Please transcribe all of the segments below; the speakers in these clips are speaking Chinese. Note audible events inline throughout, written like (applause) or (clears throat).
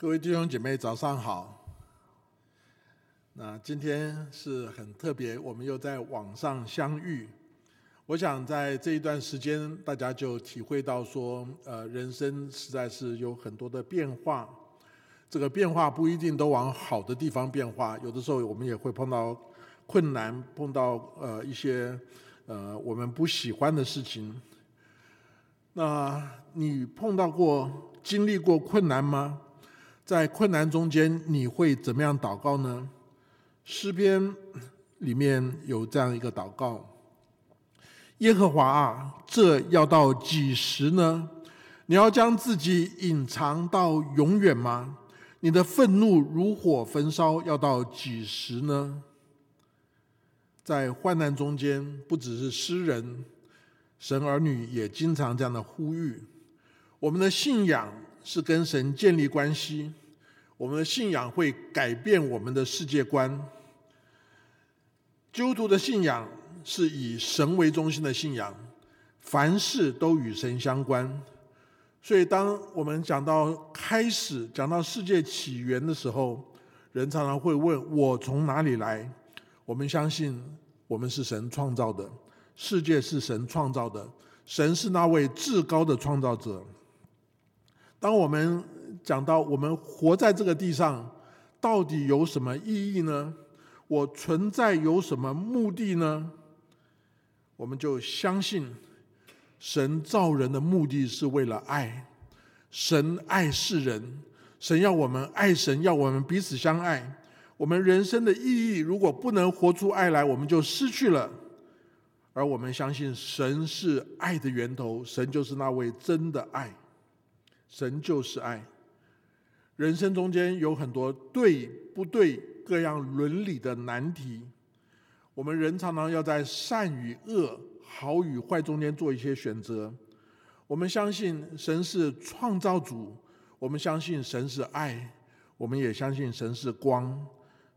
各位弟兄姐妹，早上好。那今天是很特别，我们又在网上相遇。我想在这一段时间，大家就体会到说，呃，人生实在是有很多的变化。这个变化不一定都往好的地方变化，有的时候我们也会碰到困难，碰到呃一些呃我们不喜欢的事情。那你碰到过、经历过困难吗？在困难中间，你会怎么样祷告呢？诗篇里面有这样一个祷告：耶和华啊，这要到几时呢？你要将自己隐藏到永远吗？你的愤怒如火焚烧，要到几时呢？在患难中间，不只是诗人，神儿女也经常这样的呼吁：我们的信仰是跟神建立关系。我们的信仰会改变我们的世界观。基督徒的信仰是以神为中心的信仰，凡事都与神相关。所以，当我们讲到开始，讲到世界起源的时候，人常常会问我从哪里来？我们相信我们是神创造的，世界是神创造的，神是那位至高的创造者。当我们讲到我们活在这个地上，到底有什么意义呢？我存在有什么目的呢？我们就相信神造人的目的是为了爱，神爱世人，神要我们爱神，要我们彼此相爱。我们人生的意义，如果不能活出爱来，我们就失去了。而我们相信神是爱的源头，神就是那位真的爱，神就是爱。人生中间有很多对不对、各样伦理的难题，我们人常常要在善与恶、好与坏中间做一些选择。我们相信神是创造主，我们相信神是爱，我们也相信神是光，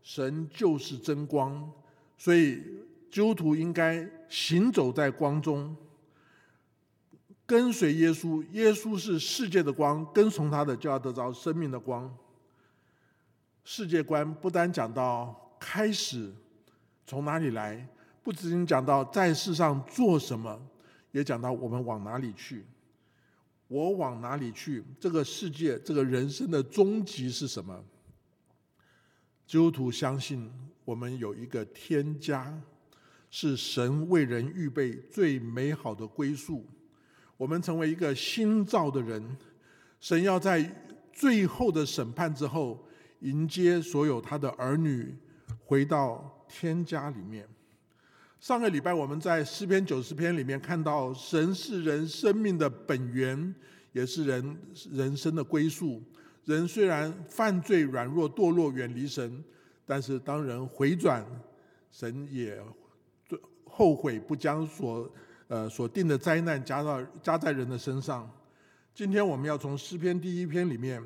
神就是真光，所以基督徒应该行走在光中。跟随耶稣，耶稣是世界的光，跟从他的就要得着生命的光。世界观不单讲到开始从哪里来，不仅仅讲到在世上做什么，也讲到我们往哪里去。我往哪里去？这个世界，这个人生的终极是什么？基督徒相信我们有一个天家，是神为人预备最美好的归宿。我们成为一个新造的人，神要在最后的审判之后，迎接所有他的儿女回到天家里面。上个礼拜我们在诗篇九十篇里面看到，神是人生命的本源，也是人人生的归宿。人虽然犯罪、软弱、堕落、远离神，但是当人回转，神也后悔不将所。呃，所定的灾难加到加在人的身上。今天我们要从诗篇第一篇里面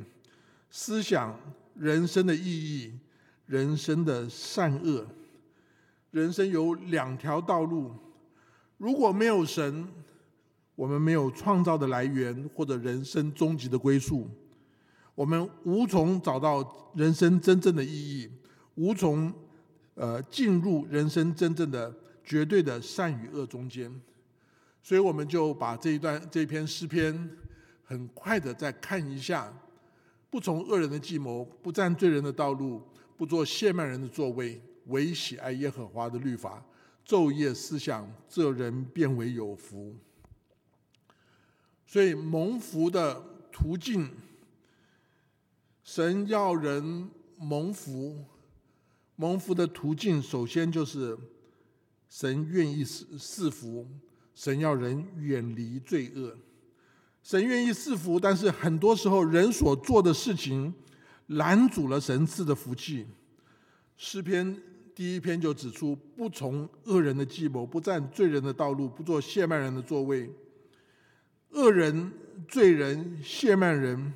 思想人生的意义、人生的善恶。人生有两条道路，如果没有神，我们没有创造的来源或者人生终极的归宿，我们无从找到人生真正的意义，无从呃进入人生真正的绝对的善与恶中间。所以我们就把这一段这篇诗篇很快的再看一下：不从恶人的计谋，不占罪人的道路，不做亵慢人的座位，唯喜爱耶和华的律法，昼夜思想，这人变为有福。所以蒙福的途径，神要人蒙福，蒙福的途径首先就是神愿意赐赐福。神要人远离罪恶，神愿意赐福，但是很多时候人所做的事情拦阻了神赐的福气。诗篇第一篇就指出：不从恶人的计谋，不占罪人的道路，不做亵慢人的座位。恶人、罪人、亵慢人，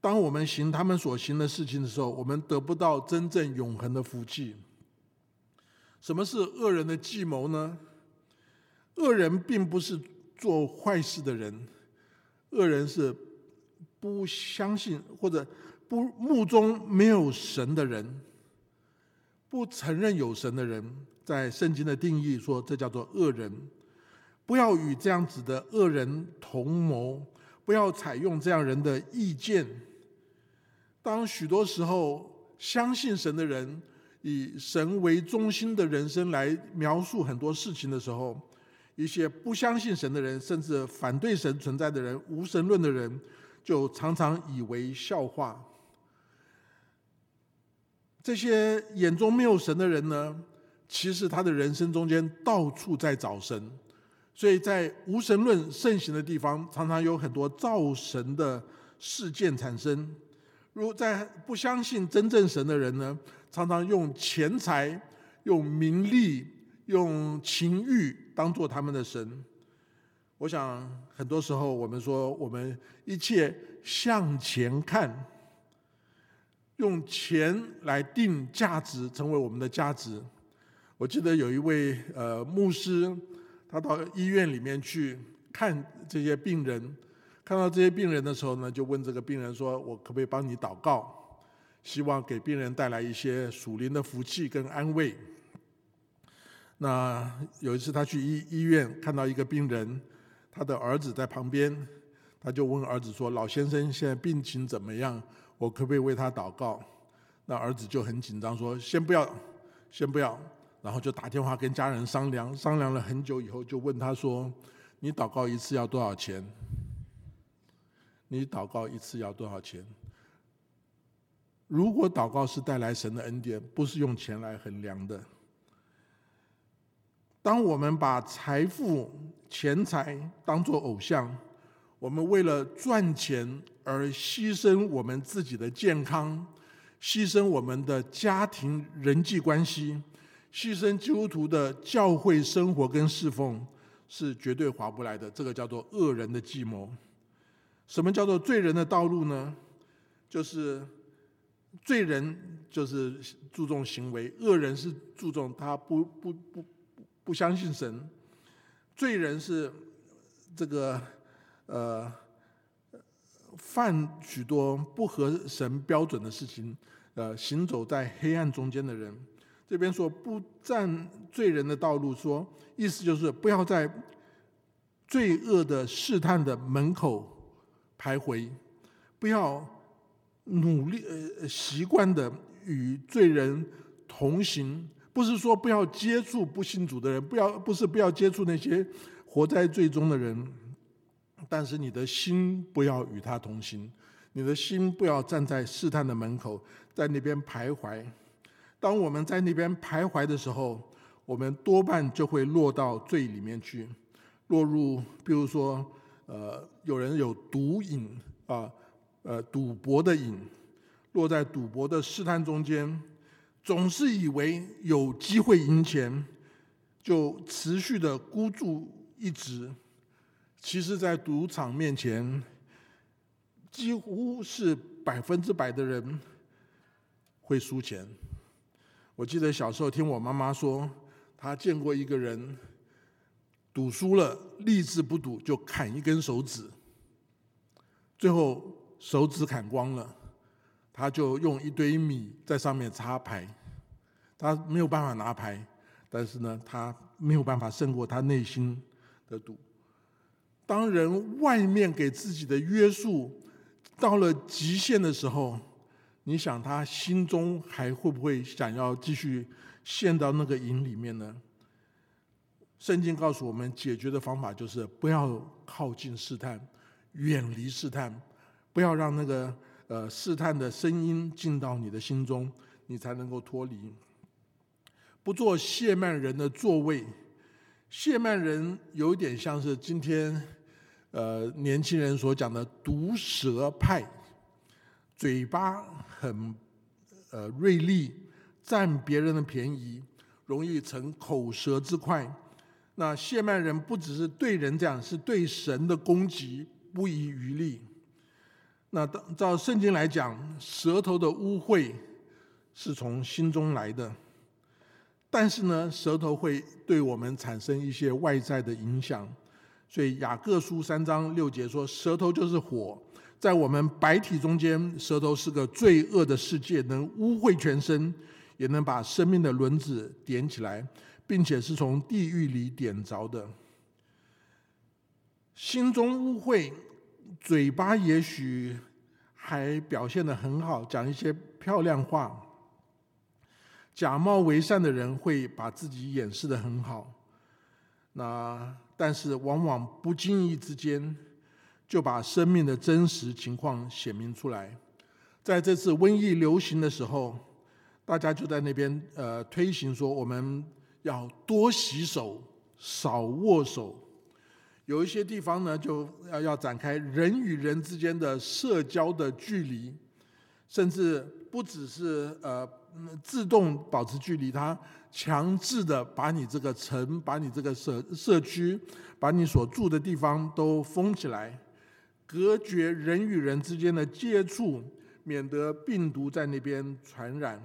当我们行他们所行的事情的时候，我们得不到真正永恒的福气。什么是恶人的计谋呢？恶人并不是做坏事的人，恶人是不相信或者不目中没有神的人，不承认有神的人，在圣经的定义说，这叫做恶人。不要与这样子的恶人同谋，不要采用这样人的意见。当许多时候，相信神的人以神为中心的人生来描述很多事情的时候，一些不相信神的人，甚至反对神存在的人、无神论的人，就常常以为笑话。这些眼中没有神的人呢，其实他的人生中间到处在找神，所以在无神论盛行的地方，常常有很多造神的事件产生。如在不相信真正神的人呢，常常用钱财、用名利、用情欲当做他们的神。我想很多时候我们说，我们一切向前看。用钱来定价值，成为我们的价值。我记得有一位呃牧师，他到医院里面去看这些病人，看到这些病人的时候呢，就问这个病人说：“我可不可以帮你祷告？希望给病人带来一些属灵的福气跟安慰。”那有一次他去医医院看到一个病人，他的儿子在旁边，他就问儿子说：“老先生现在病情怎么样？”我可不可以为他祷告？那儿子就很紧张，说：“先不要，先不要。”然后就打电话跟家人商量，商量了很久以后，就问他说：“你祷告一次要多少钱？你祷告一次要多少钱？如果祷告是带来神的恩典，不是用钱来衡量的。当我们把财富、钱财当作偶像，我们为了赚钱。”而牺牲我们自己的健康，牺牲我们的家庭人际关系，牺牲基督徒的教会生活跟侍奉，是绝对划不来的。这个叫做恶人的计谋。什么叫做罪人的道路呢？就是罪人就是注重行为，恶人是注重他不不不不相信神。罪人是这个呃。犯许多不合神标准的事情，呃，行走在黑暗中间的人，这边说不占罪人的道路，说意思就是不要在罪恶的试探的门口徘徊，不要努力呃习惯的与罪人同行，不是说不要接触不信主的人，不要不是不要接触那些活在罪中的人。但是你的心不要与他同行，你的心不要站在试探的门口，在那边徘徊。当我们在那边徘徊的时候，我们多半就会落到罪里面去，落入，比如说，呃，有人有毒瘾啊，呃，赌博的瘾，落在赌博的试探中间，总是以为有机会赢钱，就持续的孤注一掷。其实，在赌场面前，几乎是百分之百的人会输钱。我记得小时候听我妈妈说，她见过一个人赌输了，立志不赌，就砍一根手指，最后手指砍光了，他就用一堆米在上面插牌，他没有办法拿牌，但是呢，他没有办法胜过他内心的赌。当人外面给自己的约束到了极限的时候，你想他心中还会不会想要继续陷到那个瘾里面呢？圣经告诉我们，解决的方法就是不要靠近试探，远离试探，不要让那个呃试探的声音进到你的心中，你才能够脱离。不做谢曼人的座位，谢曼人有点像是今天。呃，年轻人所讲的毒舌派，嘴巴很呃锐利，占别人的便宜，容易成口舌之快。那谢曼人不只是对人这样，是对神的攻击不遗余力。那照圣经来讲，舌头的污秽是从心中来的，但是呢，舌头会对我们产生一些外在的影响。所以雅各书三章六节说：“舌头就是火，在我们白体中间，舌头是个罪恶的世界，能污秽全身，也能把生命的轮子点起来，并且是从地狱里点着的。心中污秽，嘴巴也许还表现的很好，讲一些漂亮话。假冒为善的人会把自己掩饰的很好，那但是往往不经意之间。就把生命的真实情况显明出来。在这次瘟疫流行的时候，大家就在那边呃推行说，我们要多洗手，少握手。有一些地方呢，就要要展开人与人之间的社交的距离，甚至不只是呃自动保持距离，它强制的把你这个城、把你这个社社区、把你所住的地方都封起来。隔绝人与人之间的接触，免得病毒在那边传染。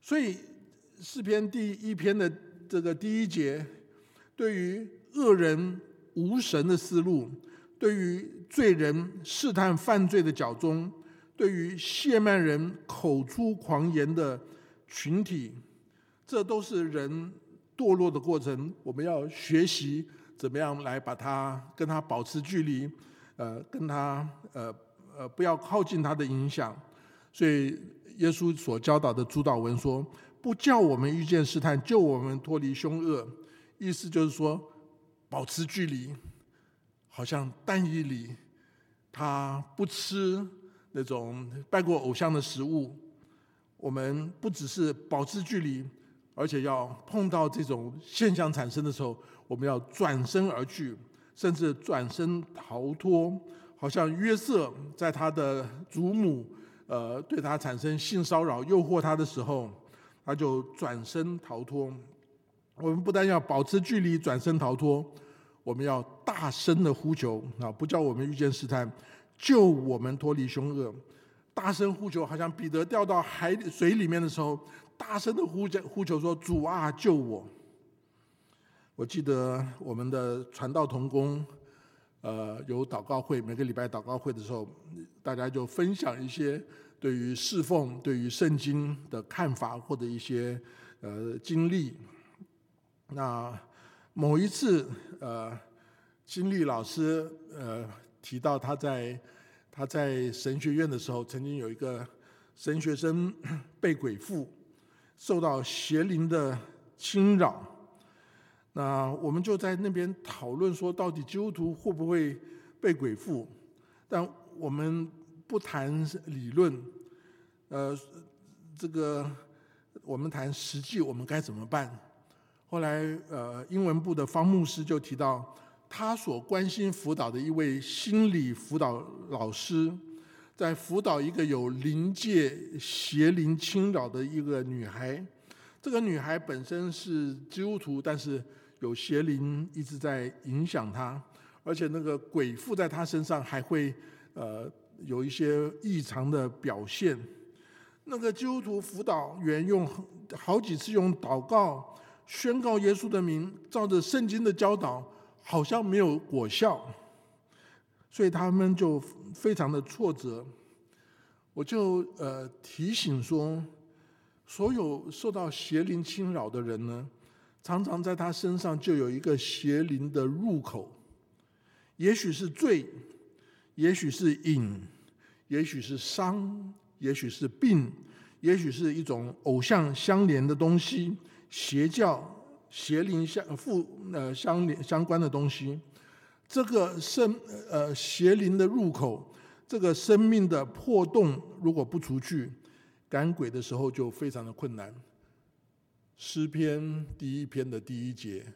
所以诗篇第一篇的这个第一节，对于恶人无神的思路，对于罪人试探犯罪的脚踪，对于亵慢人口出狂言的群体，这都是人堕落的过程。我们要学习怎么样来把它跟他保持距离。呃，跟他呃呃不要靠近他的影响，所以耶稣所教导的主导文说：“不叫我们遇见试探，救我们脱离凶恶。”意思就是说，保持距离，好像但以里他不吃那种拜过偶像的食物。我们不只是保持距离，而且要碰到这种现象产生的时候，我们要转身而去。甚至转身逃脱，好像约瑟在他的祖母呃对他产生性骚扰、诱惑他的时候，他就转身逃脱。我们不但要保持距离，转身逃脱，我们要大声的呼求啊！不叫我们遇见试探，救我们脱离凶恶。大声呼求，好像彼得掉到海水里面的时候，大声的呼叫呼求说：“主啊，救我！”我记得我们的传道同工，呃，有祷告会，每个礼拜祷告会的时候，大家就分享一些对于侍奉、对于圣经的看法或者一些呃经历。那某一次，呃，金丽老师呃提到他在他在神学院的时候，曾经有一个神学生 (clears throat) 被鬼附，受到邪灵的侵扰。那我们就在那边讨论说，到底基督徒会不会被鬼附？但我们不谈理论，呃，这个我们谈实际，我们该怎么办？后来，呃，英文部的方牧师就提到，他所关心辅导的一位心理辅导老师，在辅导一个有灵界邪灵侵扰的一个女孩。这个女孩本身是基督徒，但是有邪灵一直在影响她，而且那个鬼附在她身上，还会呃有一些异常的表现。那个基督徒辅导员用好几次用祷告宣告耶稣的名，照着圣经的教导，好像没有果效，所以他们就非常的挫折。我就呃提醒说。所有受到邪灵侵扰的人呢，常常在他身上就有一个邪灵的入口，也许是罪，也许是瘾，也许是伤，也许是病，也许是一种偶像相连的东西，邪教、邪灵相附呃相连相关的东西。这个生呃邪灵的入口，这个生命的破洞，如果不除去。赶鬼的时候就非常的困难。诗篇第一篇的第一节，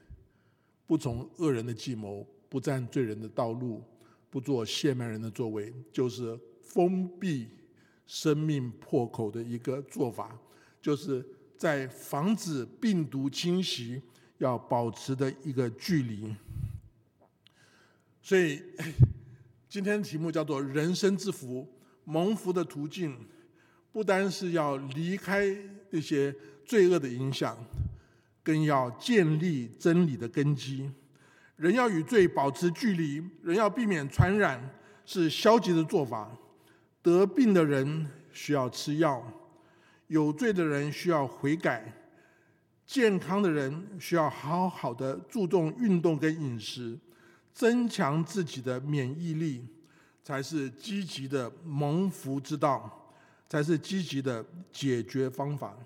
不从恶人的计谋，不占罪人的道路，不做亵慢人的作为，就是封闭生命破口的一个做法，就是在防止病毒侵袭要保持的一个距离。所以今天的题目叫做“人生之福，蒙福的途径”。不单是要离开那些罪恶的影响，更要建立真理的根基。人要与罪保持距离，人要避免传染，是消极的做法。得病的人需要吃药，有罪的人需要悔改，健康的人需要好好的注重运动跟饮食，增强自己的免疫力，才是积极的蒙福之道，才是积极的解决方法。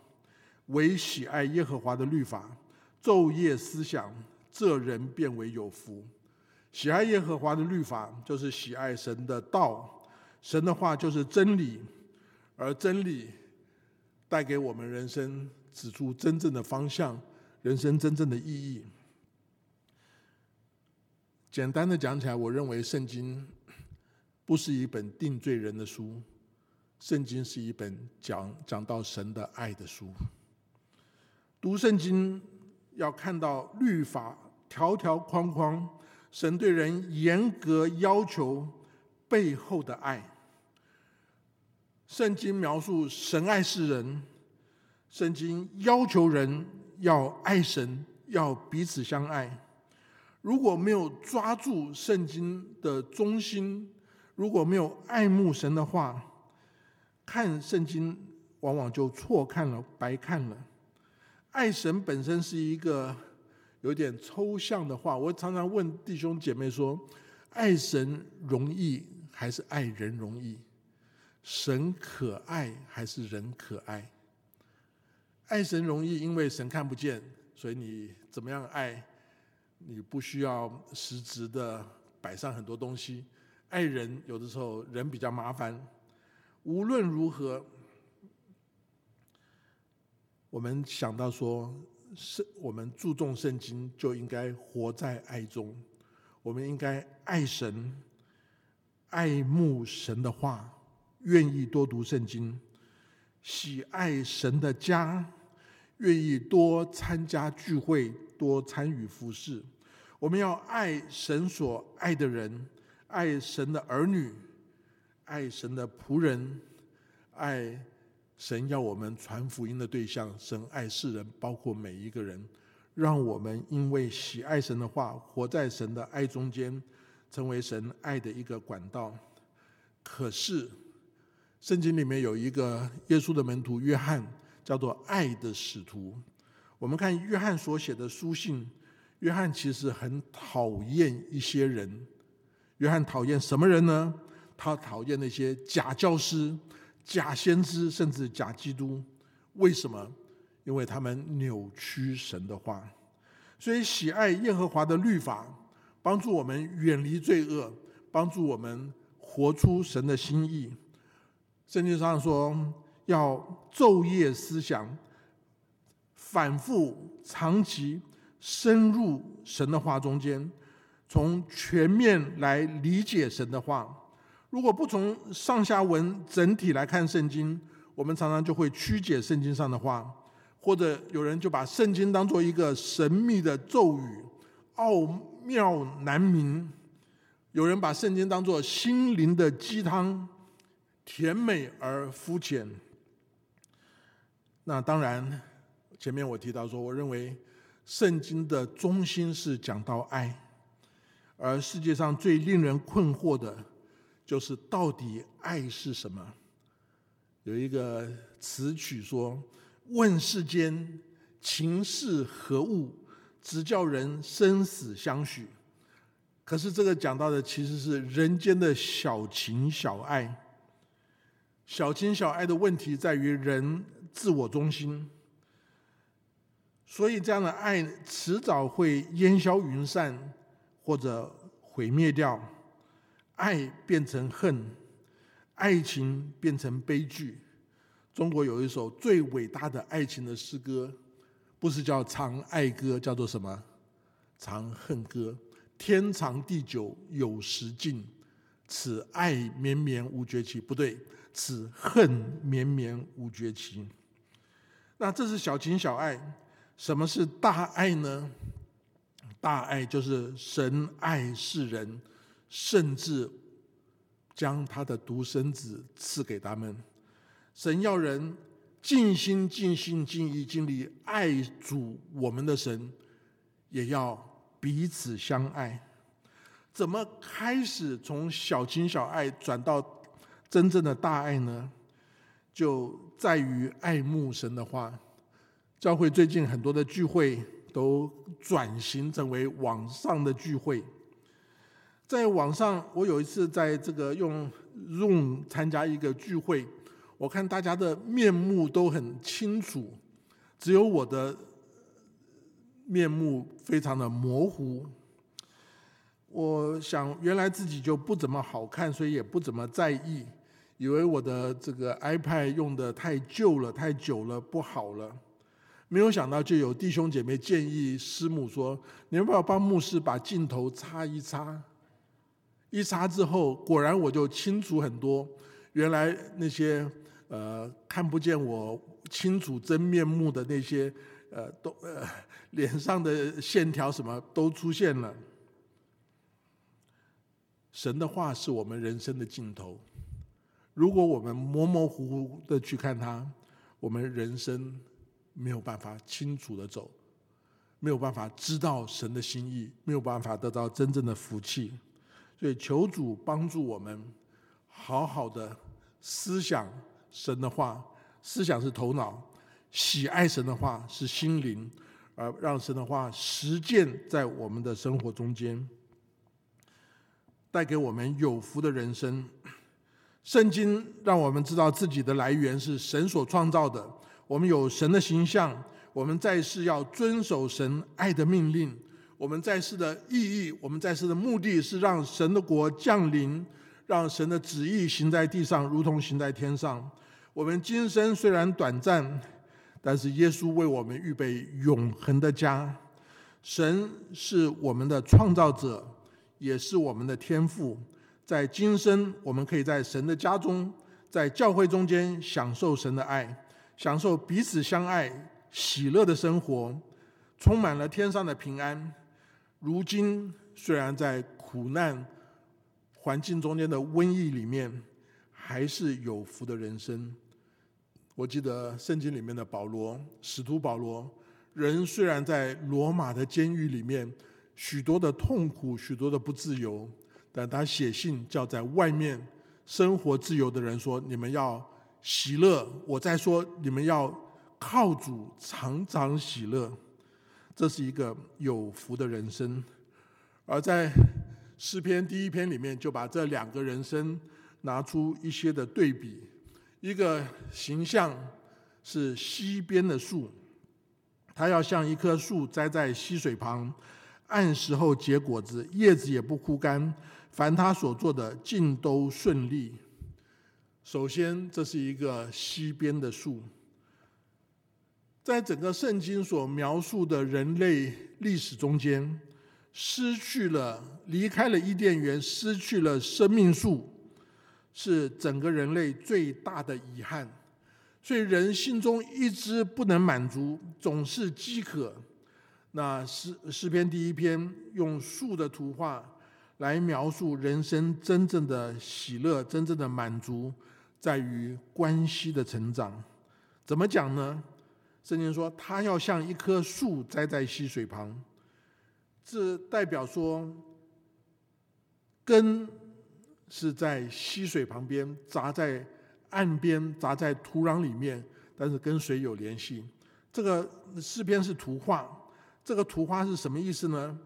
唯喜爱耶和华的律法，昼夜思想，这人变为有福。喜爱耶和华的律法，就是喜爱神的道，神的话就是真理，而真理带给我们人生指出真正的方向，人生真正的意义。简单的讲起来，我认为圣经不是一本定罪人的书，圣经是一本讲讲到神的爱的书。读圣经要看到律法条条框框，神对人严格要求背后的爱。圣经描述神爱世人，圣经要求人要爱神，要彼此相爱。如果没有抓住圣经的中心，如果没有爱慕神的话，看圣经往往就错看了，白看了。爱神本身是一个有点抽象的话，我常常问弟兄姐妹说：爱神容易还是爱人容易？神可爱还是人可爱？爱神容易，因为神看不见，所以你怎么样爱，你不需要实质的摆上很多东西。爱人有的时候人比较麻烦，无论如何。我们想到说，圣我们注重圣经，就应该活在爱中。我们应该爱神，爱慕神的话，愿意多读圣经，喜爱神的家，愿意多参加聚会，多参与服饰。我们要爱神所爱的人，爱神的儿女，爱神的仆人，爱。神要我们传福音的对象，神爱世人，包括每一个人，让我们因为喜爱神的话，活在神的爱中间，成为神爱的一个管道。可是，圣经里面有一个耶稣的门徒约翰，叫做爱的使徒。我们看约翰所写的书信，约翰其实很讨厌一些人。约翰讨厌什么人呢？他讨厌那些假教师。假先知甚至假基督，为什么？因为他们扭曲神的话。所以喜爱耶和华的律法，帮助我们远离罪恶，帮助我们活出神的心意。圣经上说，要昼夜思想，反复长期深入神的话中间，从全面来理解神的话。如果不从上下文整体来看圣经，我们常常就会曲解圣经上的话，或者有人就把圣经当做一个神秘的咒语，奥妙难明；有人把圣经当作心灵的鸡汤，甜美而肤浅。那当然，前面我提到说，我认为圣经的中心是讲到爱，而世界上最令人困惑的。就是到底爱是什么？有一个词曲说：“问世间情是何物，直叫人生死相许。”可是这个讲到的其实是人间的小情小爱。小情小爱的问题在于人自我中心，所以这样的爱迟早会烟消云散，或者毁灭掉。爱变成恨，爱情变成悲剧。中国有一首最伟大的爱情的诗歌，不是叫《长爱歌》，叫做什么？《长恨歌》。天长地久有时尽，此爱绵绵无绝期。不对，此恨绵绵无绝期。那这是小情小爱，什么是大爱呢？大爱就是神爱世人。甚至将他的独生子赐给他们。神要人尽心、尽心、尽意、尽力爱主我们的神，也要彼此相爱。怎么开始从小情小爱转到真正的大爱呢？就在于爱慕神的话。教会最近很多的聚会都转型成为网上的聚会。在网上，我有一次在这个用 Zoom 参加一个聚会，我看大家的面目都很清楚，只有我的面目非常的模糊。我想原来自己就不怎么好看，所以也不怎么在意，以为我的这个 iPad 用的太旧了、太久了不好了。没有想到，就有弟兄姐妹建议师母说：“你要不要帮牧师把镜头擦一擦？”一擦之后，果然我就清楚很多。原来那些呃看不见我清楚真面目的那些呃都呃脸上的线条什么都出现了。神的话是我们人生的尽头。如果我们模模糊糊的去看它，我们人生。没有办法清楚的走，没有办法知道神的心意，没有办法得到真正的福气，所以求主帮助我们，好好的思想神的话，思想是头脑，喜爱神的话是心灵，而让神的话实践在我们的生活中间，带给我们有福的人生。圣经让我们知道自己的来源是神所创造的。我们有神的形象，我们在世要遵守神爱的命令。我们在世的意义，我们在世的目的是让神的国降临，让神的旨意行在地上，如同行在天上。我们今生虽然短暂，但是耶稣为我们预备永恒的家。神是我们的创造者，也是我们的天父。在今生，我们可以在神的家中，在教会中间享受神的爱。享受彼此相爱、喜乐的生活，充满了天上的平安。如今虽然在苦难环境中间的瘟疫里面，还是有福的人生。我记得圣经里面的保罗，使徒保罗，人虽然在罗马的监狱里面，许多的痛苦、许多的不自由，但他写信叫在外面生活自由的人说：“你们要。”喜乐，我在说，你们要靠主常常喜乐，这是一个有福的人生。而在诗篇第一篇里面，就把这两个人生拿出一些的对比。一个形象是溪边的树，它要像一棵树栽在溪水旁，按时候结果子，叶子也不枯干，凡他所做的尽都顺利。首先，这是一个西边的树。在整个圣经所描述的人类历史中间，失去了、离开了伊甸园，失去了生命树，是整个人类最大的遗憾。所以，人心中一直不能满足，总是饥渴。那诗诗篇第一篇用树的图画来描述人生真正的喜乐、真正的满足。在于关系的成长，怎么讲呢？圣经说，他要像一棵树栽在溪水旁，这代表说，根是在溪水旁边，扎在岸边，扎在土壤里面，但是跟水有联系。这个诗篇是图画，这个图画是什么意思呢？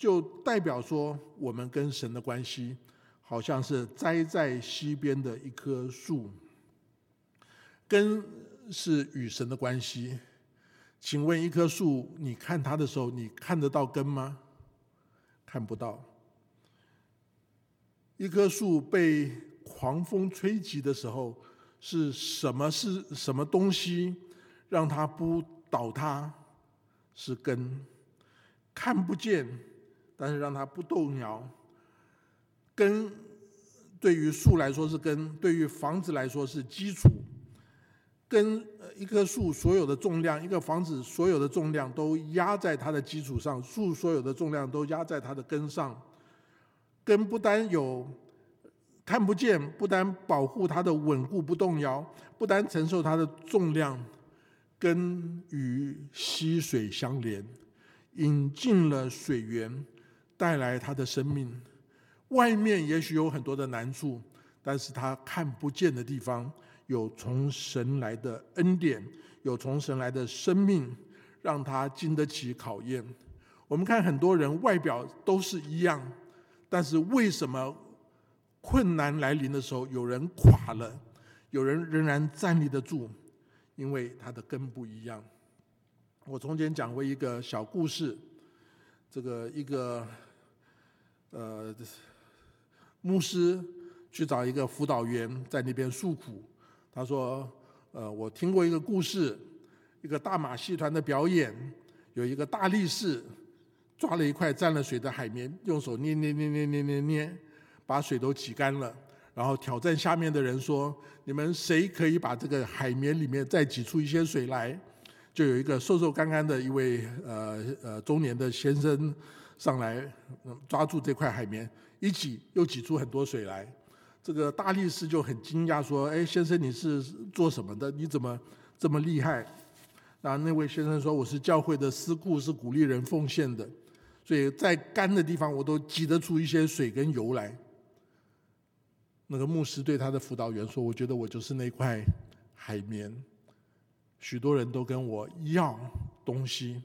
就代表说，我们跟神的关系。好像是栽在溪边的一棵树，根是与神的关系。请问一棵树，你看它的时候，你看得到根吗？看不到。一棵树被狂风吹击的时候，是什么是什么东西让它不倒塌？是根，看不见，但是让它不动摇。根对于树来说是根，对于房子来说是基础。根一棵树所有的重量，一个房子所有的重量都压在它的基础上，树所有的重量都压在它的根上。根不单有看不见，不单保护它的稳固不动摇，不单承受它的重量，根与溪水相连，引进了水源，带来他的生命。外面也许有很多的难处，但是他看不见的地方，有从神来的恩典，有从神来的生命，让他经得起考验。我们看很多人外表都是一样，但是为什么困难来临的时候，有人垮了，有人仍然站立得住？因为他的根不一样。我从前讲过一个小故事，这个一个呃牧师去找一个辅导员在那边诉苦，他说：“呃，我听过一个故事，一个大马戏团的表演，有一个大力士。”抓了一块沾了水的海绵，用手捏捏捏捏捏捏捏，把水都挤干了。然后挑战下面的人说：“你们谁可以把这个海绵里面再挤出一些水来？”就有一个瘦瘦干干的一位呃呃中年的先生上来，抓住这块海绵一挤，又挤出很多水来。这个大力士就很惊讶说：“哎，先生你是做什么的？你怎么这么厉害？”那那位先生说：“我是教会的司库，是鼓励人奉献的。”所以在干的地方，我都挤得出一些水跟油来。那个牧师对他的辅导员说：“我觉得我就是那块海绵，许多人都跟我要东西，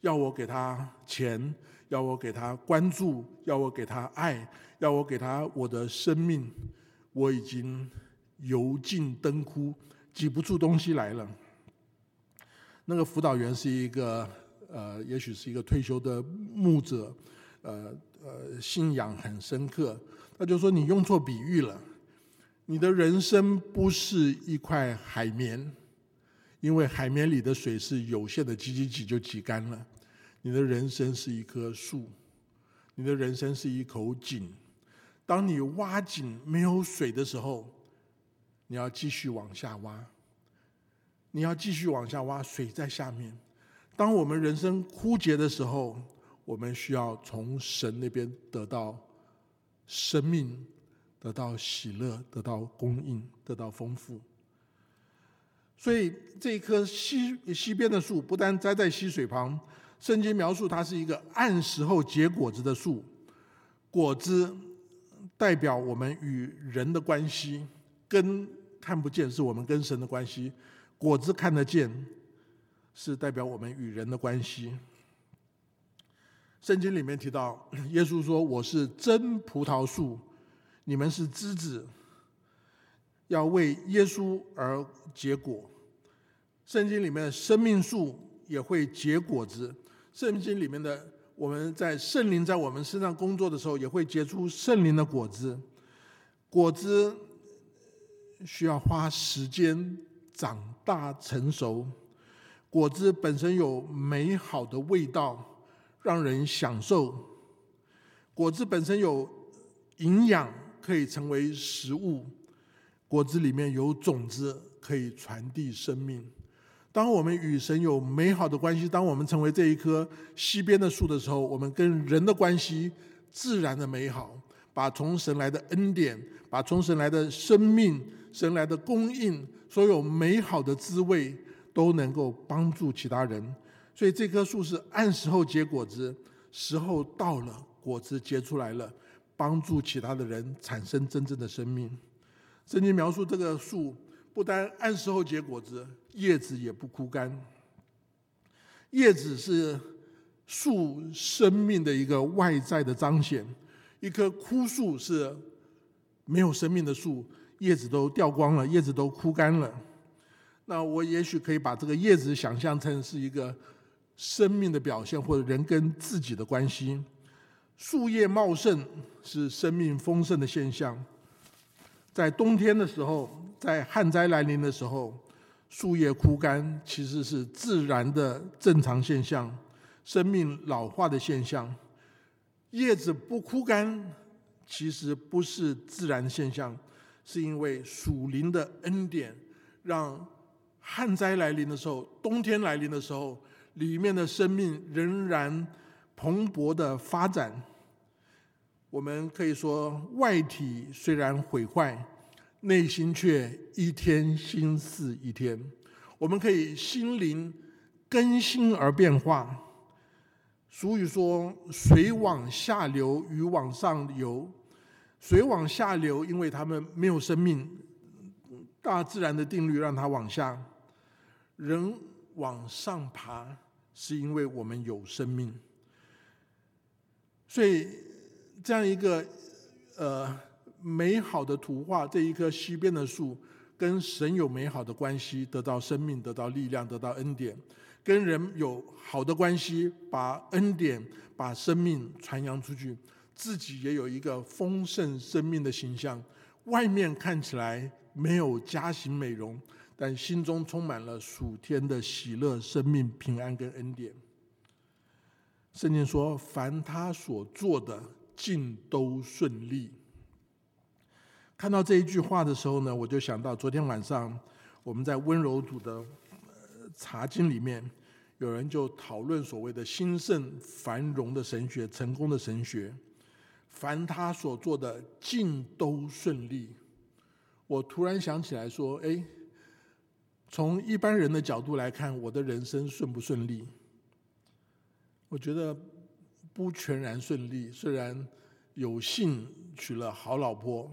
要我给他钱，要我给他关注，要我给他爱，要我给他我的生命。我已经油尽灯枯，挤不出东西来了。”那个辅导员是一个。呃，也许是一个退休的牧者，呃呃，信仰很深刻。他就说：“你用错比喻了，你的人生不是一块海绵，因为海绵里的水是有限的，挤挤挤就挤干了。你的人生是一棵树，你的人生是一口井。当你挖井没有水的时候，你要继续往下挖，你要继续往下挖，水在下面。”当我们人生枯竭的时候，我们需要从神那边得到生命，得到喜乐，得到供应，得到丰富。所以这一棵西西边的树，不但栽在溪水旁，圣经描述它是一个按时候结果子的树。果子代表我们与人的关系，根看不见，是我们跟神的关系；果子看得见。是代表我们与人的关系。圣经里面提到，(clears throat) 耶稣说：“我是真葡萄树，你们是枝子，要为耶稣而结果。”圣经里面的生命树也会结果子。圣经里面的我们在圣灵在我们身上工作的时候，也会结出圣灵的果子。果子需要花时间长大成熟。果子本身有美好的味道，让人享受。果子本身有营养，可以成为食物。果子里面有种子，可以传递生命。当我们与神有美好的关系，当我们成为这一棵西边的树的时候，我们跟人的关系自然的美好，把从神来的恩典，把从神来的生命、神来的供应，所有美好的滋味。都能够帮助其他人，所以这棵树是按时候结果子，时候到了，果子结出来了，帮助其他的人产生真正的生命。圣经描述这个树不单按时候结果子，叶子也不枯干。叶子是树生命的一个外在的彰显，一棵枯树是没有生命的树，叶子都掉光了，叶子都枯干了。那我也许可以把这个叶子想象成是一个生命的表现，或者人跟自己的关系。树叶茂盛是生命丰盛的现象。在冬天的时候，在旱灾来临的时候，树叶枯干其实是自然的正常现象，生命老化的现象。叶子不枯干，其实不是自然现象，是因为属灵的恩典让。旱灾来临的时候，冬天来临的时候，里面的生命仍然蓬勃的发展。我们可以说，外体虽然毁坏，内心却一天新似一天。我们可以心灵更新而变化。俗语说：“水往下流，鱼往上游。”水往下流，因为他们没有生命，大自然的定律让它往下；人往上爬，是因为我们有生命。所以，这样一个呃美好的图画，这一棵西边的树，跟神有美好的关系，得到生命，得到力量，得到恩典；跟人有好的关系，把恩典、把生命传扬出去。自己也有一个丰盛生命的形象，外面看起来没有家型美容，但心中充满了属天的喜乐、生命、平安跟恩典。圣经说：“凡他所做的，尽都顺利。”看到这一句话的时候呢，我就想到昨天晚上我们在温柔组的茶经里面，有人就讨论所谓的兴盛繁荣的神学、成功的神学。凡他所做的尽都顺利，我突然想起来说：“哎，从一般人的角度来看，我的人生顺不顺利？我觉得不全然顺利。虽然有幸娶了好老婆，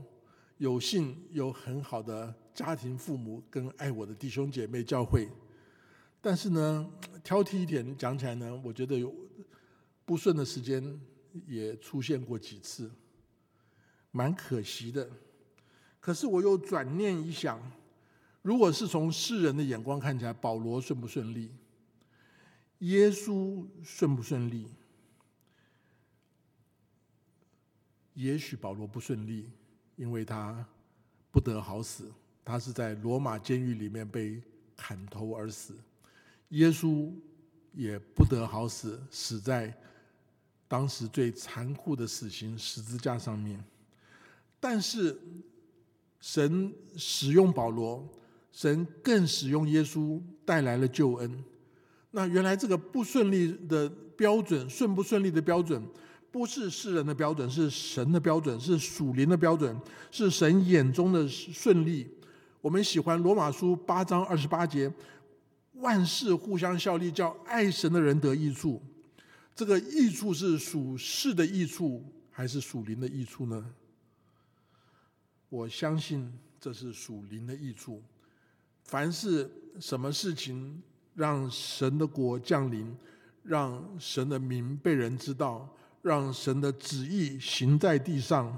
有幸有很好的家庭、父母跟爱我的弟兄姐妹、教会，但是呢，挑剔一点讲起来呢，我觉得有不顺的时间。”也出现过几次，蛮可惜的。可是我又转念一想，如果是从世人的眼光看起来，保罗顺不顺利？耶稣顺不顺利？也许保罗不顺利，因为他不得好死，他是在罗马监狱里面被砍头而死。耶稣也不得好死，死在。当时最残酷的死刑十字架上面，但是神使用保罗，神更使用耶稣带来了救恩。那原来这个不顺利的标准，顺不顺利的标准，不是世人的标准，是神的标准，是属灵的标准，是神眼中的顺利。我们喜欢罗马书八章二十八节，万事互相效力，叫爱神的人得益处。这个益处是属世的益处，还是属灵的益处呢？我相信这是属灵的益处。凡是什么事情让神的国降临，让神的名被人知道，让神的旨意行在地上，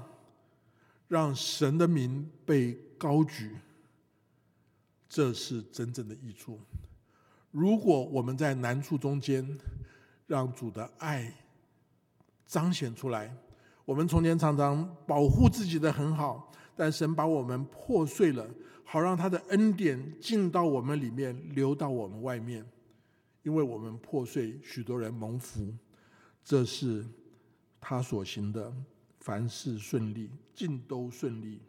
让神的名被高举，这是真正的益处。如果我们在难处中间，让主的爱彰显出来。我们从前常常保护自己的很好，但神把我们破碎了，好让他的恩典进到我们里面，流到我们外面。因为我们破碎，许多人蒙福，这是他所行的。凡事顺利，尽都顺利。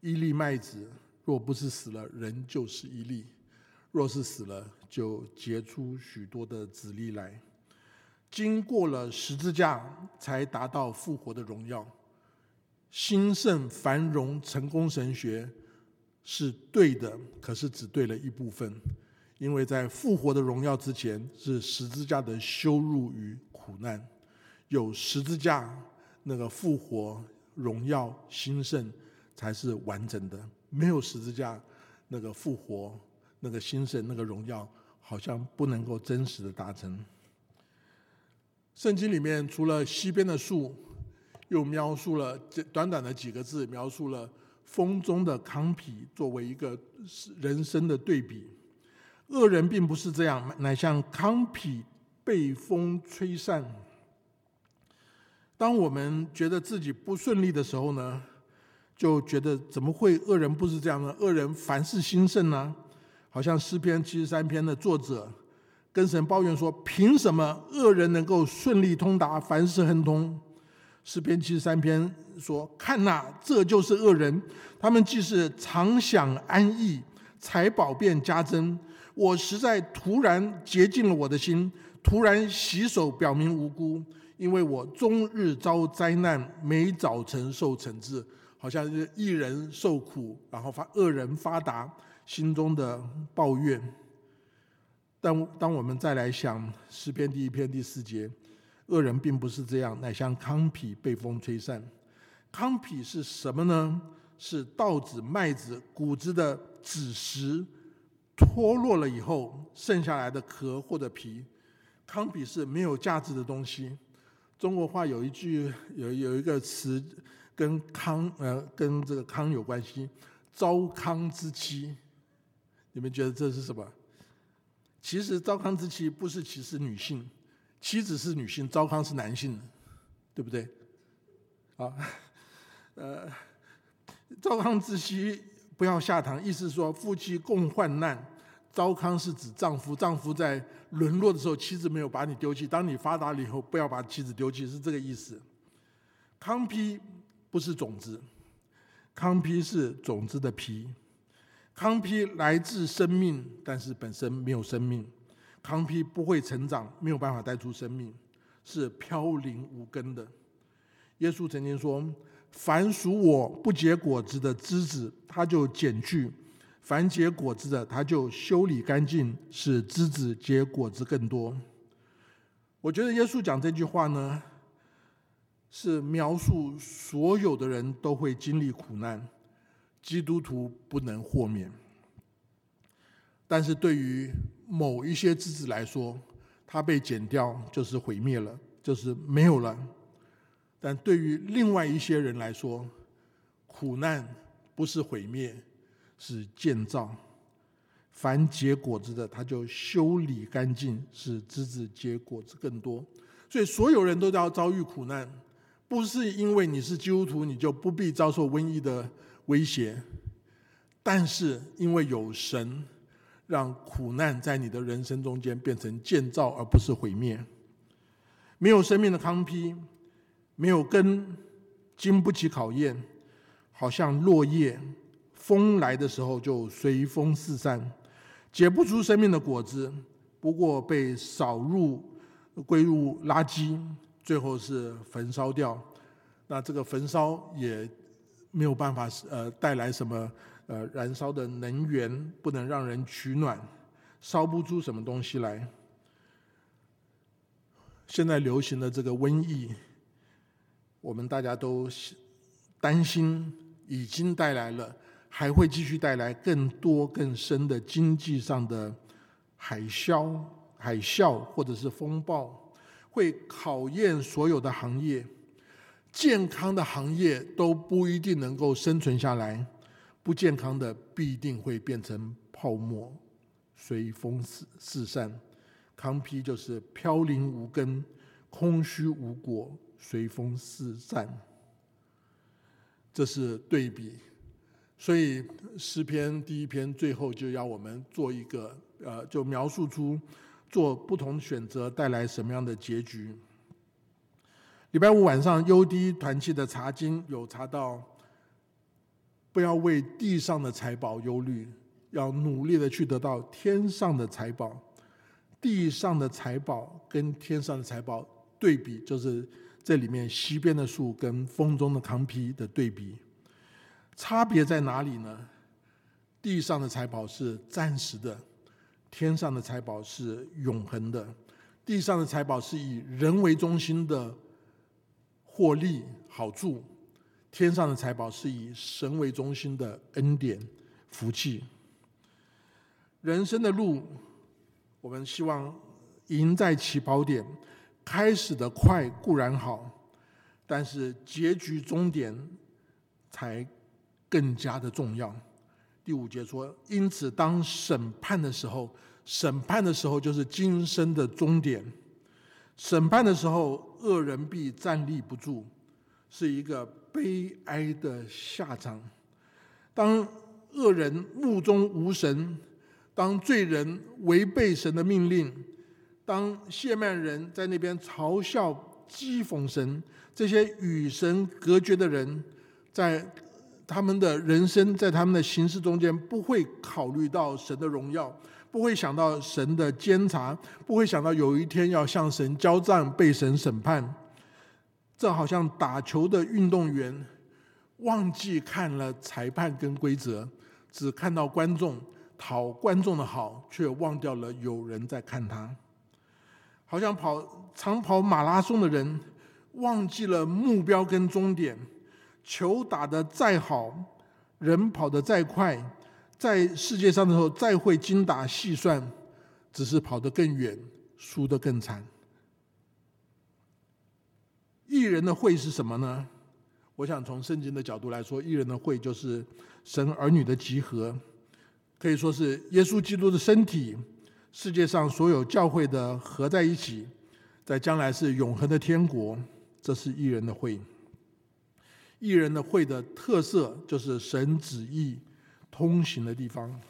一粒麦子若不是死了，人就是一粒。若是死了，就结出许多的子粒来。经过了十字架，才达到复活的荣耀。兴盛繁荣成功神学是对的，可是只对了一部分，因为在复活的荣耀之前，是十字架的羞辱与苦难。有十字架，那个复活荣耀兴盛才是完整的。没有十字架，那个复活。那个兴盛、那个荣耀，好像不能够真实的达成。圣经里面除了西边的树，又描述了这短短的几个字，描述了风中的糠皮，作为一个人生的对比。恶人并不是这样，乃像糠皮被风吹散。当我们觉得自己不顺利的时候呢，就觉得怎么会恶人不是这样呢？恶人凡事兴盛呢？好像诗篇七十三篇的作者跟神抱怨说：“凭什么恶人能够顺利通达，凡事亨通？”诗篇七十三篇说：“看呐，这就是恶人，他们既是常享安逸，财宝便加增。我实在突然洁净了我的心，突然洗手，表明无辜，因为我终日遭灾难，每早晨受惩治，好像是一人受苦，然后发恶人发达。”心中的抱怨，但当我们再来想诗篇第一篇第四节，恶人并不是这样，乃像糠皮被风吹散。糠皮是什么呢？是稻子、麦子、谷子的子实脱落了以后剩下来的壳或者皮。糠皮是没有价值的东西。中国话有一句有有一个词跟康呃跟这个康有关系，糟糠之妻。你们觉得这是什么？其实糟糠之妻不是歧视女性，妻子是女性，糟糠是男性，对不对？啊，呃，糟糠之妻不要下堂，意思说夫妻共患难。糟糠是指丈夫，丈夫在沦落的时候，妻子没有把你丢弃；当你发达了以后，不要把妻子丢弃，是这个意思。糠皮不是种子，糠皮是种子的皮。糠皮来自生命，但是本身没有生命。糠皮不会成长，没有办法带出生命，是飘零无根的。耶稣曾经说：“凡属我不结果子的枝子，他就剪去。”凡结果子的，他就修理干净，使枝子结果子更多。我觉得耶稣讲这句话呢，是描述所有的人都会经历苦难，基督徒不能豁免。但是对于某一些枝子来说，它被剪掉就是毁灭了，就是没有了。但对于另外一些人来说，苦难不是毁灭。是建造，凡结果子的，他就修理干净，使枝子结果子更多。所以所有人都要遭遇苦难，不是因为你是基督徒，你就不必遭受瘟疫的威胁。但是因为有神，让苦难在你的人生中间变成建造，而不是毁灭。没有生命的糠坯，没有根，经不起考验，好像落叶。风来的时候就随风四散，结不出生命的果子，不过被扫入归入垃圾，最后是焚烧掉。那这个焚烧也没有办法呃带来什么呃燃烧的能源，不能让人取暖，烧不出什么东西来。现在流行的这个瘟疫，我们大家都担心，已经带来了。还会继续带来更多更深的经济上的海啸、海啸或者是风暴，会考验所有的行业。健康的行业都不一定能够生存下来，不健康的必定会变成泡沫，随风四四散。康批就是飘零无根、空虚无果、随风四散。这是对比。所以诗篇第一篇最后就要我们做一个，呃，就描述出做不同选择带来什么样的结局。礼拜五晚上 UD 团契的查经有查到，不要为地上的财宝忧虑，要努力的去得到天上的财宝。地上的财宝跟天上的财宝对比，就是这里面西边的树跟风中的糠皮的对比。差别在哪里呢？地上的财宝是暂时的，天上的财宝是永恒的。地上的财宝是以人为中心的获利好处，天上的财宝是以神为中心的恩典福气。人生的路，我们希望赢在起跑点，开始的快固然好，但是结局终点才。更加的重要。第五节说：“因此，当审判的时候，审判的时候就是今生的终点。审判的时候，恶人必站立不住，是一个悲哀的下场。当恶人目中无神，当罪人违背神的命令，当谢曼人在那边嘲笑、讥讽神，这些与神隔绝的人，在。”他们的人生在他们的行事中间，不会考虑到神的荣耀，不会想到神的监察，不会想到有一天要向神交战、被神审判。这好像打球的运动员忘记看了裁判跟规则，只看到观众讨观众的好，却忘掉了有人在看他。好像跑长跑马拉松的人忘记了目标跟终点。球打得再好，人跑得再快，在世界上的时候再会精打细算，只是跑得更远，输得更惨。艺人的会是什么呢？我想从圣经的角度来说，艺人的会就是神儿女的集合，可以说是耶稣基督的身体，世界上所有教会的合在一起，在将来是永恒的天国。这是艺人的会。艺人的会的特色就是神旨意通行的地方。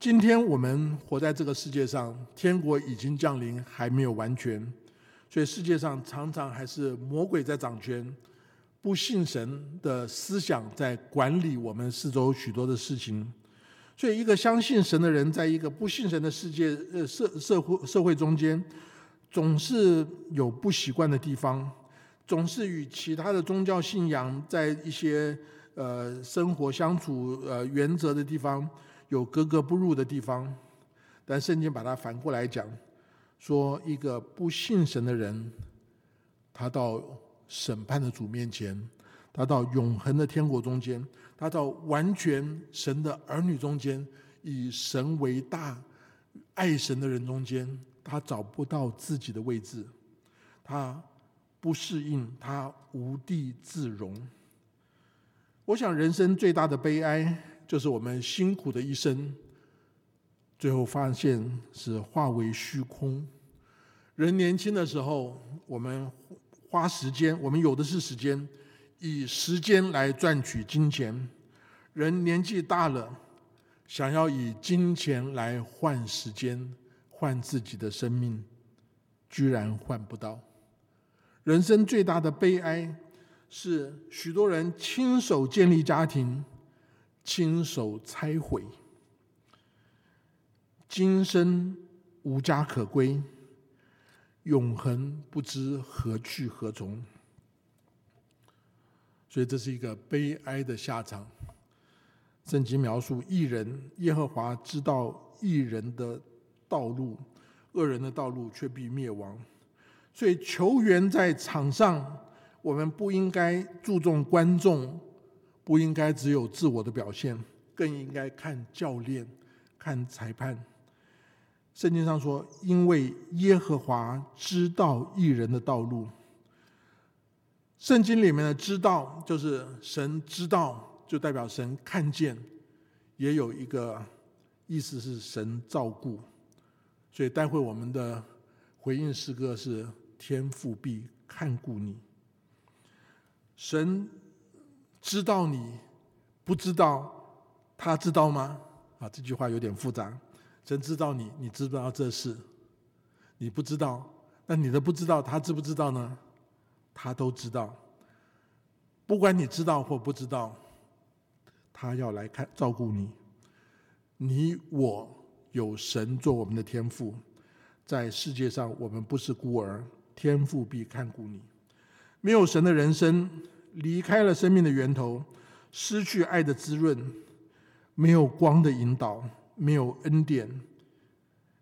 今天我们活在这个世界上，天国已经降临，还没有完全。所以世界上常常还是魔鬼在掌权，不信神的思想在管理我们四周许多的事情。所以一个相信神的人，在一个不信神的世界呃社社会社会中间，总是有不习惯的地方，总是与其他的宗教信仰在一些呃生活相处呃原则的地方有格格不入的地方。但圣经把它反过来讲。说一个不信神的人，他到审判的主面前，他到永恒的天国中间，他到完全神的儿女中间，以神为大、爱神的人中间，他找不到自己的位置，他不适应，他无地自容。我想，人生最大的悲哀，就是我们辛苦的一生。最后发现是化为虚空。人年轻的时候，我们花时间，我们有的是时间，以时间来赚取金钱。人年纪大了，想要以金钱来换时间，换自己的生命，居然换不到。人生最大的悲哀，是许多人亲手建立家庭，亲手拆毁。今生无家可归，永恒不知何去何从，所以这是一个悲哀的下场。圣经描述一人，耶和华知道一人的道路，恶人的道路却必灭亡。所以球员在场上，我们不应该注重观众，不应该只有自我的表现，更应该看教练、看裁判。圣经上说：“因为耶和华知道艺人的道路。”圣经里面的“知道”就是神知道，就代表神看见，也有一个意思是神照顾。所以待会我们的回应诗歌是“天父必看顾你”。神知道你不知道，他知道吗？啊，这句话有点复杂。神知道你，你知不知道这事？你不知道，那你的不知道，他知不知道呢？他都知道。不管你知道或不知道，他要来看照顾你。你我有神做我们的天赋，在世界上我们不是孤儿，天赋必看顾你。没有神的人生，离开了生命的源头，失去爱的滋润，没有光的引导。没有恩典，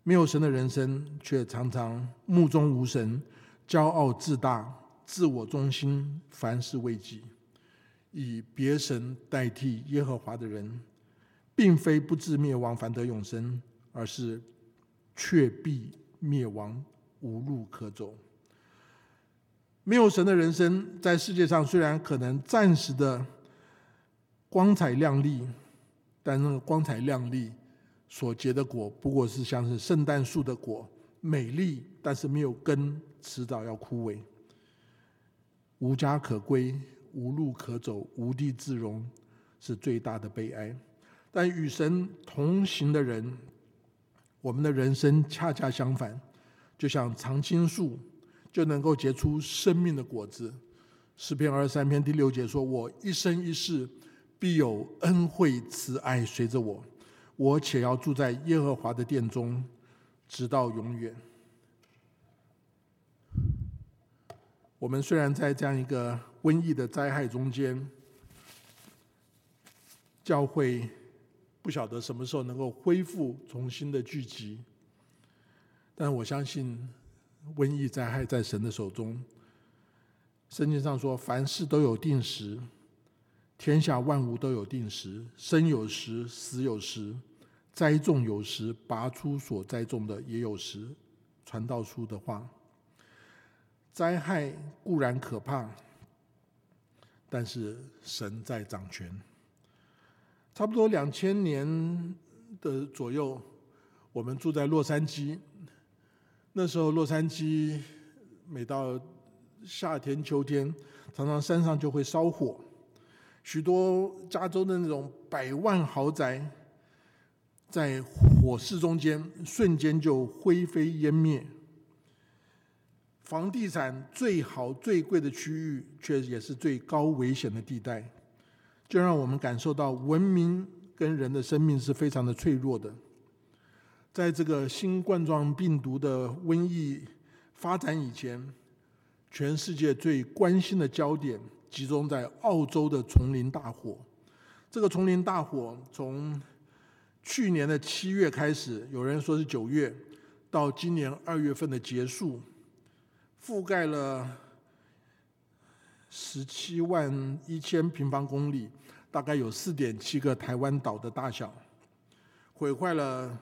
没有神的人生，却常常目中无神、骄傲自大、自我中心、凡事为己，以别神代替耶和华的人，并非不至灭亡，反得永生，而是却必灭亡，无路可走。没有神的人生，在世界上虽然可能暂时的光彩亮丽，但那个光彩亮丽。所结的果不过是像是圣诞树的果，美丽，但是没有根，迟早要枯萎。无家可归，无路可走，无地自容，是最大的悲哀。但与神同行的人，我们的人生恰恰相反，就像常青树，就能够结出生命的果子。诗篇二十三篇第六节说：“我一生一世，必有恩惠慈爱随着我。”我且要住在耶和华的殿中，直到永远。我们虽然在这样一个瘟疫的灾害中间，教会不晓得什么时候能够恢复重新的聚集，但我相信瘟疫灾害在神的手中。圣经上说：“凡事都有定时，天下万物都有定时，生有时，死有时，栽种有时，拔出所栽种的也有时。”传道书的话，灾害固然可怕，但是神在掌权。差不多两千年的左右，我们住在洛杉矶。那时候，洛杉矶每到夏天、秋天，常常山上就会烧火，许多加州的那种百万豪宅，在火势中间瞬间就灰飞烟灭。房地产最好、最贵的区域，却也是最高危险的地带。就让我们感受到文明跟人的生命是非常的脆弱的。在这个新冠状病毒的瘟疫发展以前，全世界最关心的焦点集中在澳洲的丛林大火。这个丛林大火从去年的七月开始，有人说是九月，到今年二月份的结束，覆盖了。十七万一千平方公里，大概有四点七个台湾岛的大小，毁坏了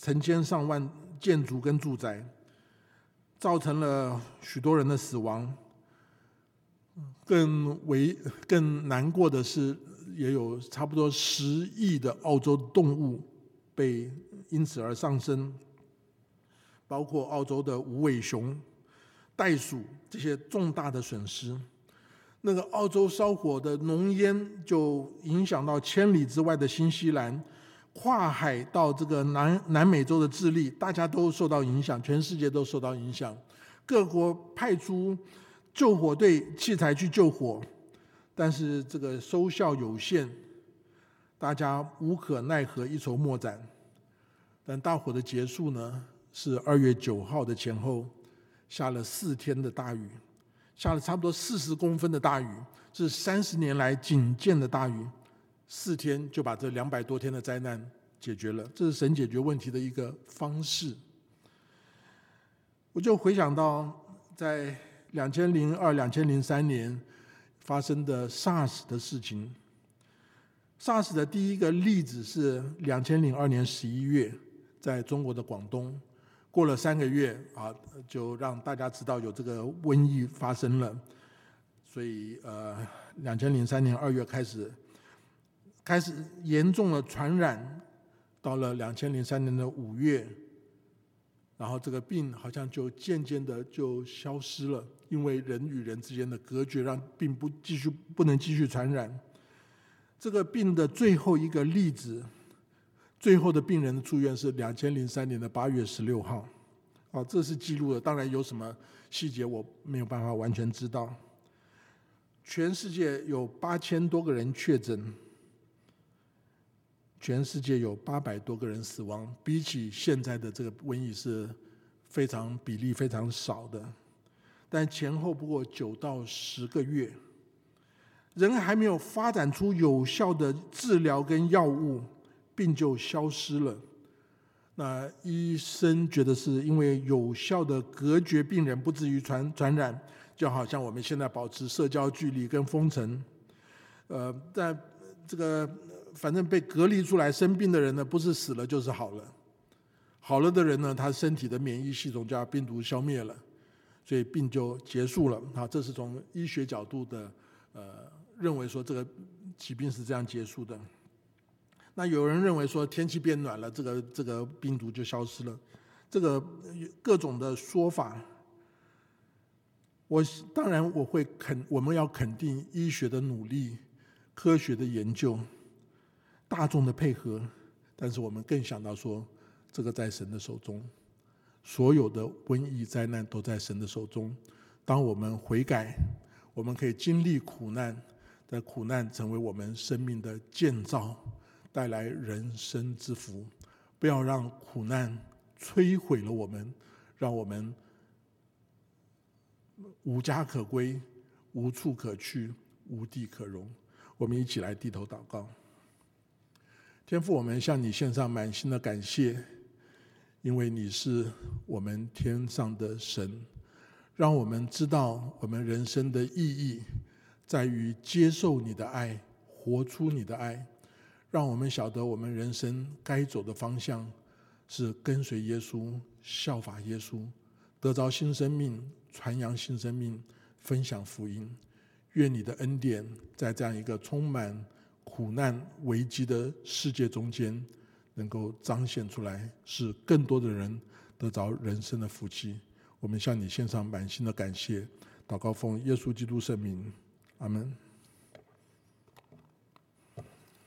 成千上万建筑跟住宅，造成了许多人的死亡。更为更难过的是，也有差不多十亿的澳洲动物被因此而丧生，包括澳洲的无尾熊、袋鼠这些重大的损失。那个澳洲烧火的浓烟就影响到千里之外的新西兰，跨海到这个南南美洲的智利，大家都受到影响，全世界都受到影响。各国派出救火队器材去救火，但是这个收效有限，大家无可奈何，一筹莫展。但大火的结束呢，是二月九号的前后，下了四天的大雨。下了差不多四十公分的大雨，是三十年来仅见的大雨，四天就把这两百多天的灾难解决了。这是神解决问题的一个方式。我就回想到在两千零二、两千零三年发生的 SARS 的事情。SARS 的第一个例子是两千零二年十一月，在中国的广东。过了三个月啊，就让大家知道有这个瘟疫发生了，所以呃，两千零三年二月开始，开始严重的传染，到了两千零三年的五月，然后这个病好像就渐渐的就消失了，因为人与人之间的隔绝，让病不继续不能继续传染。这个病的最后一个例子。最后的病人的住院是两千零三年的八月十六号，啊，这是记录的。当然有什么细节我没有办法完全知道。全世界有八千多个人确诊，全世界有八百多个人死亡，比起现在的这个瘟疫是非常比例非常少的。但前后不过九到十个月，人还没有发展出有效的治疗跟药物。病就消失了。那医生觉得是因为有效的隔绝病人，不至于传传染，就好像我们现在保持社交距离跟封城。呃，在这个反正被隔离出来生病的人呢，不是死了就是好了。好了的人呢，他身体的免疫系统就把病毒消灭了，所以病就结束了。好，这是从医学角度的呃认为说这个疾病是这样结束的。那有人认为说天气变暖了，这个这个病毒就消失了，这个各种的说法，我当然我会肯，我们要肯定医学的努力、科学的研究、大众的配合，但是我们更想到说，这个在神的手中，所有的瘟疫灾难都在神的手中。当我们悔改，我们可以经历苦难，在苦难成为我们生命的建造。带来人生之福，不要让苦难摧毁了我们，让我们无家可归、无处可去、无地可容。我们一起来低头祷告。天父，我们向你献上满心的感谢，因为你是我们天上的神，让我们知道我们人生的意义在于接受你的爱，活出你的爱。让我们晓得我们人生该走的方向是跟随耶稣，效法耶稣，得着新生命，传扬新生命，分享福音。愿你的恩典在这样一个充满苦难危机的世界中间，能够彰显出来，使更多的人得着人生的福气。我们向你献上满心的感谢，祷告奉耶稣基督圣名，阿门。